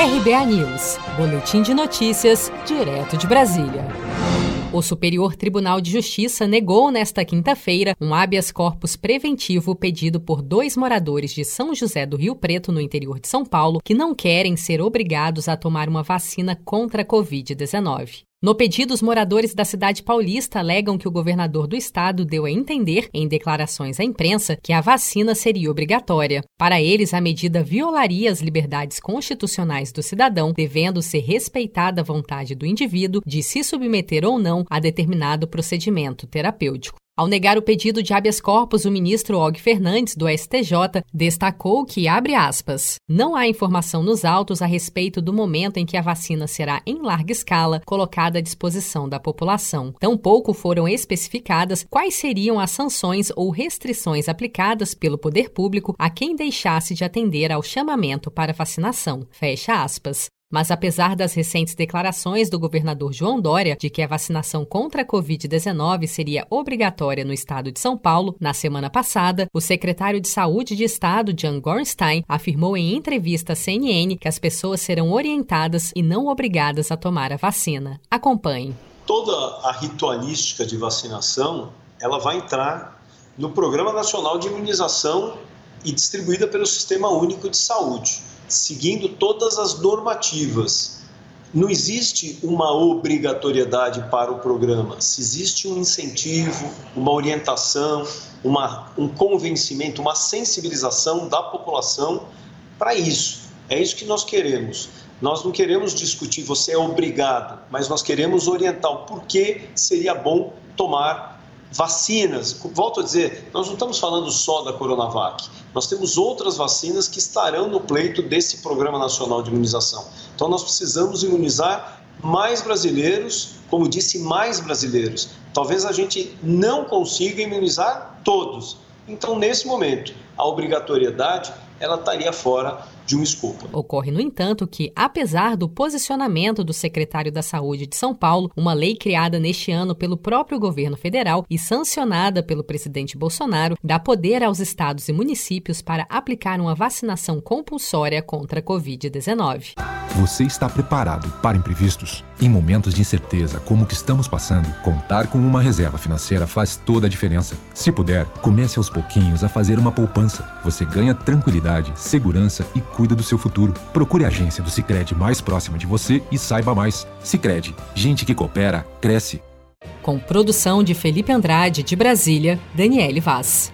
RBA News, Boletim de Notícias, direto de Brasília. O Superior Tribunal de Justiça negou nesta quinta-feira um habeas corpus preventivo pedido por dois moradores de São José do Rio Preto, no interior de São Paulo, que não querem ser obrigados a tomar uma vacina contra a Covid-19. No pedido, os moradores da cidade paulista alegam que o governador do estado deu a entender, em declarações à imprensa, que a vacina seria obrigatória. Para eles, a medida violaria as liberdades constitucionais do cidadão, devendo ser respeitada a vontade do indivíduo de se submeter ou não a determinado procedimento terapêutico. Ao negar o pedido de habeas corpus, o ministro Og Fernandes, do STJ, destacou que, abre aspas, não há informação nos autos a respeito do momento em que a vacina será, em larga escala, colocada à disposição da população. Tampouco foram especificadas quais seriam as sanções ou restrições aplicadas pelo poder público a quem deixasse de atender ao chamamento para vacinação. Fecha aspas. Mas apesar das recentes declarações do governador João Dória de que a vacinação contra a Covid-19 seria obrigatória no estado de São Paulo, na semana passada, o secretário de Saúde de Estado, Jan Gornstein, afirmou em entrevista à CNN que as pessoas serão orientadas e não obrigadas a tomar a vacina. Acompanhe. Toda a ritualística de vacinação, ela vai entrar no Programa Nacional de Imunização e distribuída pelo Sistema Único de Saúde seguindo todas as normativas. Não existe uma obrigatoriedade para o programa, se existe um incentivo, uma orientação, uma, um convencimento, uma sensibilização da população para isso. É isso que nós queremos. Nós não queremos discutir você é obrigado, mas nós queremos orientar o porquê seria bom tomar Vacinas, volto a dizer, nós não estamos falando só da Coronavac. Nós temos outras vacinas que estarão no pleito desse Programa Nacional de Imunização. Então nós precisamos imunizar mais brasileiros, como disse, mais brasileiros. Talvez a gente não consiga imunizar todos. Então, nesse momento, a obrigatoriedade ela estaria fora de um escopo. Ocorre, no entanto, que, apesar do posicionamento do secretário da Saúde de São Paulo, uma lei criada neste ano pelo próprio governo federal e sancionada pelo presidente Bolsonaro dá poder aos estados e municípios para aplicar uma vacinação compulsória contra a Covid-19. Você está preparado para imprevistos? Em momentos de incerteza como o que estamos passando, contar com uma reserva financeira faz toda a diferença. Se puder, comece aos pouquinhos a fazer uma poupança. Você ganha tranquilidade, segurança e cuida do seu futuro. Procure a agência do Sicredi mais próxima de você e saiba mais. Sicredi, gente que coopera cresce. Com produção de Felipe Andrade de Brasília, Daniele Vaz.